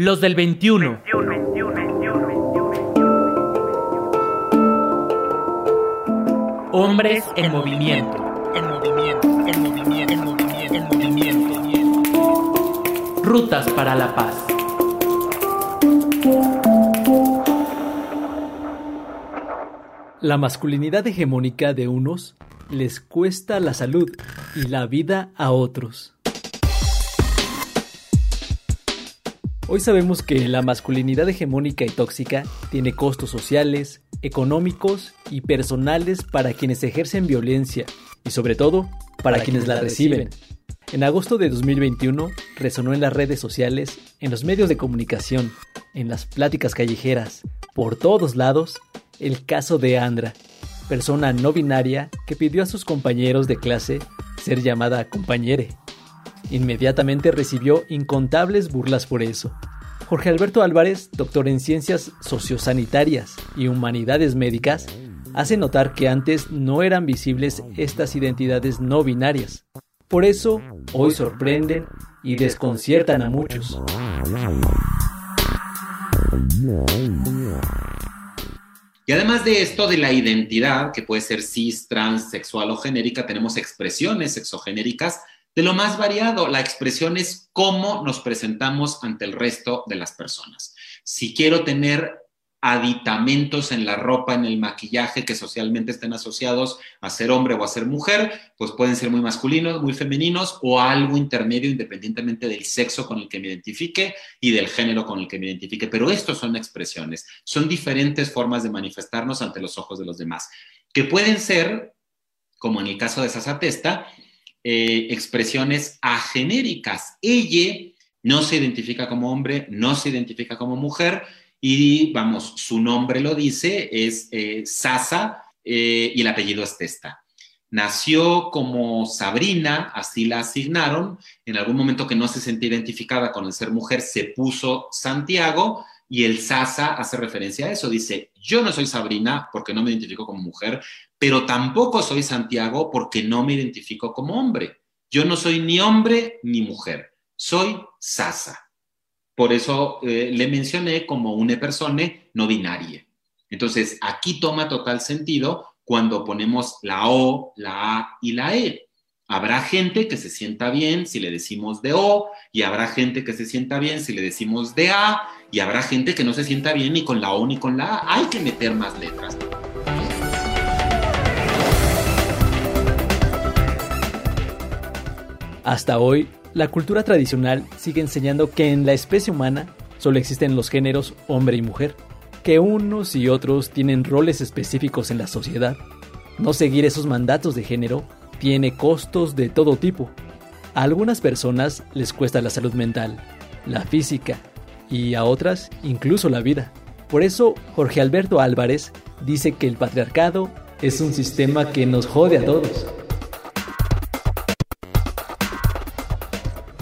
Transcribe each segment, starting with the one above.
Los del 21. Hombres en movimiento. En movimiento, en movimiento, en movimiento, en movimiento. Rutas para la paz. La masculinidad hegemónica de unos les cuesta la salud y la vida a otros. Hoy sabemos que la masculinidad hegemónica y tóxica tiene costos sociales, económicos y personales para quienes ejercen violencia y sobre todo para, quienes, la reciben. En agosto de 2021 resonó en las redes sociales, en los medios de comunicación, en las pláticas callejeras, por todos lados, el caso de Andra, persona no binaria que pidió a sus compañeros de clase ser llamada compañere. Inmediatamente recibió incontables burlas por eso. Jorge Alberto Álvarez, doctor en ciencias sociosanitarias y humanidades médicas, hace notar que antes no eran visibles estas identidades no binarias. Por eso, hoy sorprenden y desconciertan a muchos. Y además de esto, de la identidad, que puede ser cis, trans, sexual o genérica, tenemos expresiones sexogenéricas de lo más variado. La expresión es cómo nos presentamos ante el resto de las personas. Si quiero tener aditamentos en la ropa, en el maquillaje que socialmente estén asociados a ser hombre o a ser mujer, pues pueden ser muy masculinos, muy femeninos o algo intermedio independientemente del sexo con el que me identifique y del género con el que me identifique. Pero estos son expresiones, son diferentes formas de manifestarnos ante los ojos de los demás, que pueden ser, como en el caso de Sasatesta, eh, expresiones agenéricas. Ella no se identifica como hombre, no se identifica como mujer y vamos, su nombre lo dice, es eh, Sasa eh, y el apellido es Testa. Nació como Sabrina, así la asignaron. En algún momento que no se sentía identificada con el ser mujer, se puso Santiago y el Sasa hace referencia a eso. Dice, yo no soy Sabrina porque no me identifico como mujer, pero tampoco soy Santiago porque no me identifico como hombre. Yo no soy ni hombre ni mujer, soy Sasa. Por eso eh, le mencioné como una persona no binaria. Entonces, aquí toma total sentido cuando ponemos la O, la A y la E. Habrá gente que se sienta bien si le decimos de O, y habrá gente que se sienta bien si le decimos de A, y habrá gente que no se sienta bien ni con la O ni con la A. Hay que meter más letras. Hasta hoy, la cultura tradicional sigue enseñando que en la especie humana solo existen los géneros hombre y mujer, que unos y otros tienen roles específicos en la sociedad. No seguir esos mandatos de género tiene costos de todo tipo. A algunas personas les cuesta la salud mental, la física y a otras incluso la vida. Por eso Jorge Alberto Álvarez dice que el patriarcado es un sistema que nos jode a todos.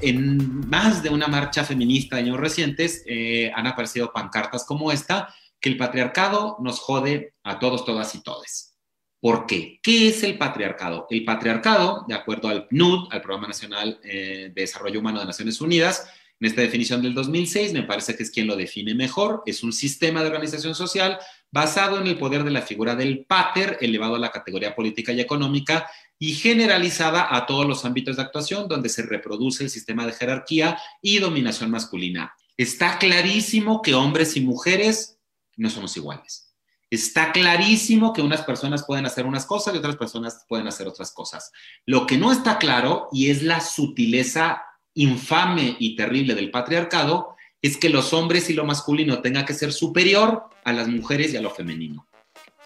En más de una marcha feminista de años recientes eh, han aparecido pancartas como esta, que el patriarcado nos jode a todos, todas y todes. ¿Por qué? ¿Qué es el patriarcado? El patriarcado, de acuerdo al PNUD, al Programa Nacional eh, de Desarrollo Humano de Naciones Unidas, en esta definición del 2006, me parece que es quien lo define mejor, es un sistema de organización social basado en el poder de la figura del pater, elevado a la categoría política y económica, y generalizada a todos los ámbitos de actuación donde se reproduce el sistema de jerarquía y dominación masculina. Está clarísimo que hombres y mujeres no somos iguales está clarísimo que unas personas pueden hacer unas cosas y otras personas pueden hacer otras cosas. Lo que no está claro, y es la sutileza infame y terrible del patriarcado, es que los hombres y lo masculino tenga que ser superior a las mujeres y a lo femenino.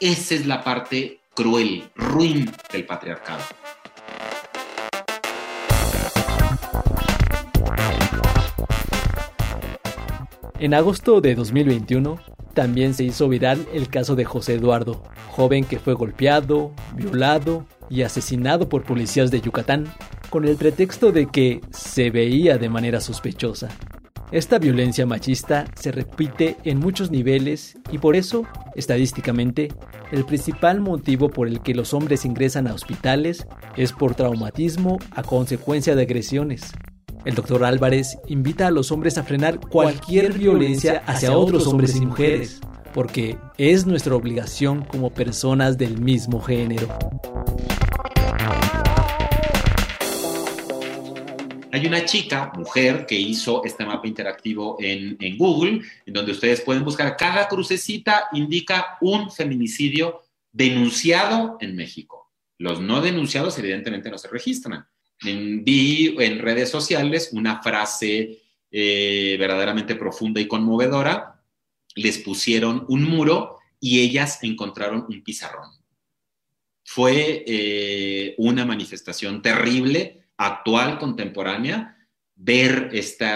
Esa es la parte cruel, ruin del patriarcado. En agosto de 2021, también se hizo viral el caso de José Eduardo, joven que fue golpeado, violado y asesinado por policías de Yucatán, con el pretexto de que se veía de manera sospechosa. Esta violencia machista se repite en muchos niveles y por eso, estadísticamente, el principal motivo por el que los hombres ingresan a hospitales es por traumatismo a consecuencia de agresiones. El doctor Álvarez invita a los hombres a frenar cualquier violencia hacia otros hombres y mujeres, porque es nuestra obligación como personas del mismo género. Hay una chica, mujer, que hizo este mapa interactivo en, en, Google, en donde ustedes pueden buscar, cada crucecita indica un feminicidio denunciado en México. Los no denunciados evidentemente no se registran. vi en redes sociales una frase eh, verdaderamente profunda y conmovedora. Les pusieron un muro y ellas encontraron un pizarrón. Fue eh, una manifestación terrible actual, contemporánea, ver este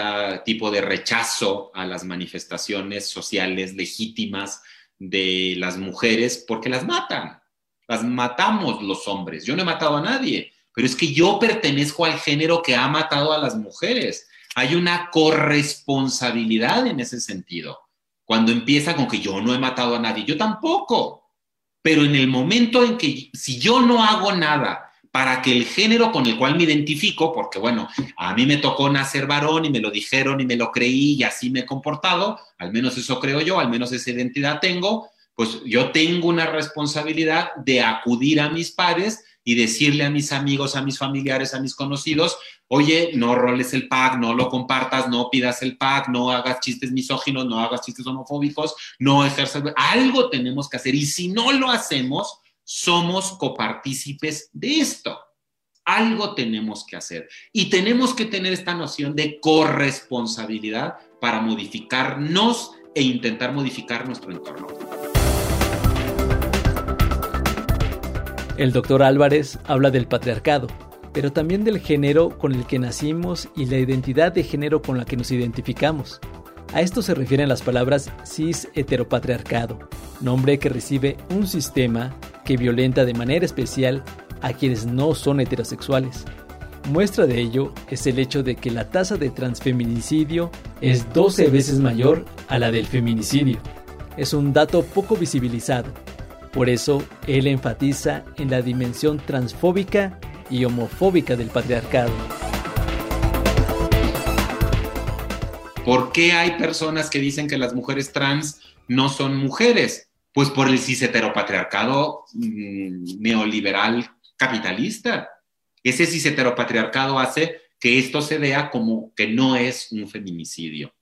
tipo de rechazo a las manifestaciones sociales legítimas de las mujeres porque las matan, las matamos los hombres. Yo no he matado a nadie, pero es que yo pertenezco al género que ha matado a las mujeres. Hay una corresponsabilidad en ese sentido. Cuando empieza con que yo no he matado a nadie, yo tampoco. Pero en el momento en que si yo no hago nada para que el género con el cual me identifico, porque bueno, a mí me tocó nacer varón y me lo dijeron y me lo creí y así me he comportado, al menos eso creo yo, al menos esa identidad tengo, pues yo tengo una responsabilidad de acudir a mis padres y decirle a mis amigos, a mis familiares, a mis conocidos, oye, no roles el pack, no lo compartas, no pidas el pack, no hagas chistes misóginos, no hagas chistes homofóbicos, no ejerzas, algo tenemos que hacer y si no lo hacemos, somos copartícipes de esto. Algo tenemos que hacer y tenemos que tener esta noción de corresponsabilidad para modificarnos e intentar modificar nuestro entorno. El doctor Álvarez habla del patriarcado, pero también del género con el que nacimos y la identidad de género con la que nos identificamos. A esto se refieren las palabras cis heteropatriarcado, nombre que recibe un sistema que violenta de manera especial a quienes no son heterosexuales. Muestra de ello es el hecho de que la tasa de transfeminicidio es 12 veces mayor a la del feminicidio. Es un dato poco visibilizado. Por eso, él enfatiza en la dimensión transfóbica y homofóbica del patriarcado. ¿Por qué hay personas que dicen que las mujeres trans no son mujeres? Pues por el cis heteropatriarcado mm, neoliberal capitalista. Ese cis heteropatriarcado hace que esto se vea como que no es un feminicidio.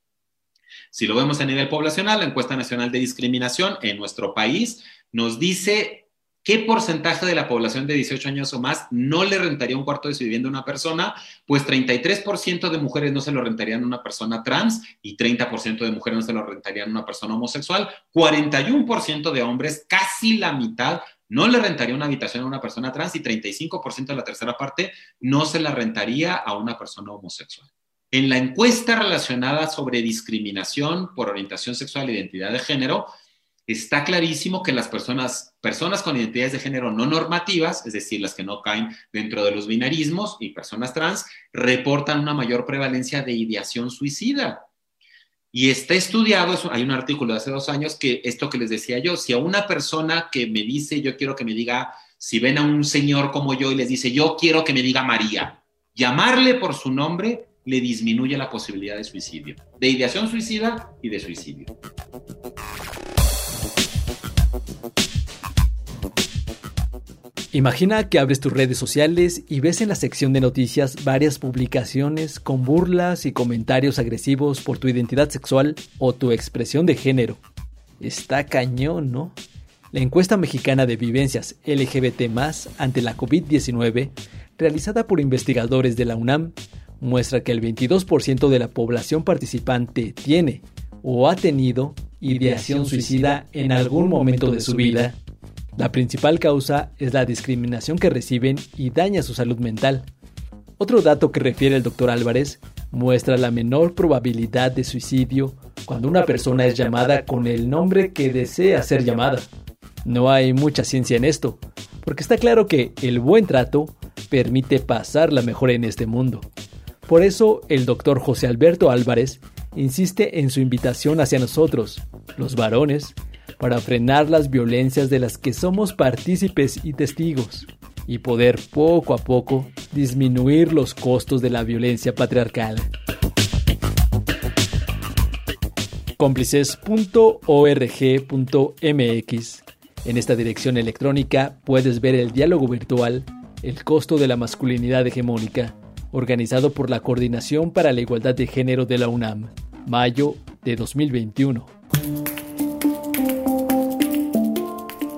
Si lo vemos a nivel poblacional, la encuesta nacional de discriminación en nuestro país nos dice ¿Qué porcentaje de la población de 18 años o más no le rentaría un cuarto de su vivienda a una persona? Pues 33% de mujeres no se lo rentarían a una persona trans y 30% de mujeres no se lo rentarían a una persona homosexual. 41% de hombres, casi la mitad, no le rentaría una habitación a una persona trans y 35% de la tercera parte no se la rentaría a una persona homosexual. En la encuesta relacionada sobre discriminación por orientación sexual e identidad de género, está clarísimo que las personas, personas con identidades de género no normativas, es decir, las que no caen dentro de los binarismos y personas trans, reportan una mayor prevalencia de ideación suicida. Y está estudiado, hay un artículo de hace dos años que esto que les decía yo, si a una persona que me dice, yo quiero que me diga, si ven a un señor como yo y les dice, yo quiero que me diga María, llamarle por su nombre le disminuye la posibilidad de suicidio, de ideación suicida y de suicidio. Imagina que abres tus redes sociales y ves en la sección de noticias varias publicaciones con burlas y comentarios agresivos por tu identidad sexual o tu expresión de género. Está cañón, ¿no? La encuesta mexicana de vivencias LGBT ante la COVID-19, realizada por investigadores de la UNAM, muestra que el 22% de la población participante tiene o ha tenido ideación suicida en algún momento de su vida la principal causa es la discriminación que reciben y daña su salud mental. Otro dato que refiere el doctor Álvarez muestra la menor probabilidad de suicidio cuando una persona es llamada con el nombre que desea ser llamada. No hay mucha ciencia en esto, porque está claro que el buen trato permite pasarla mejor en este mundo. Por eso el doctor José Alberto Álvarez insiste en su invitación hacia nosotros, los varones, para frenar las violencias de las que somos partícipes y testigos, y poder poco a poco disminuir los costos de la violencia patriarcal. cómplices.org.mx. En esta dirección electrónica puedes ver el diálogo virtual El costo de la masculinidad hegemónica, organizado por la Coordinación para la Igualdad de Género de la UNAM, mayo de 2021.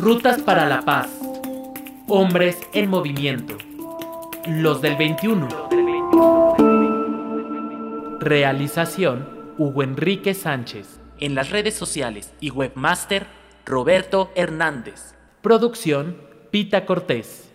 Rutas para la paz. Hombres en movimiento. Los del 21. Realización Hugo Enrique Sánchez. En las redes sociales y webmaster Roberto Hernández. Producción Pita Cortés.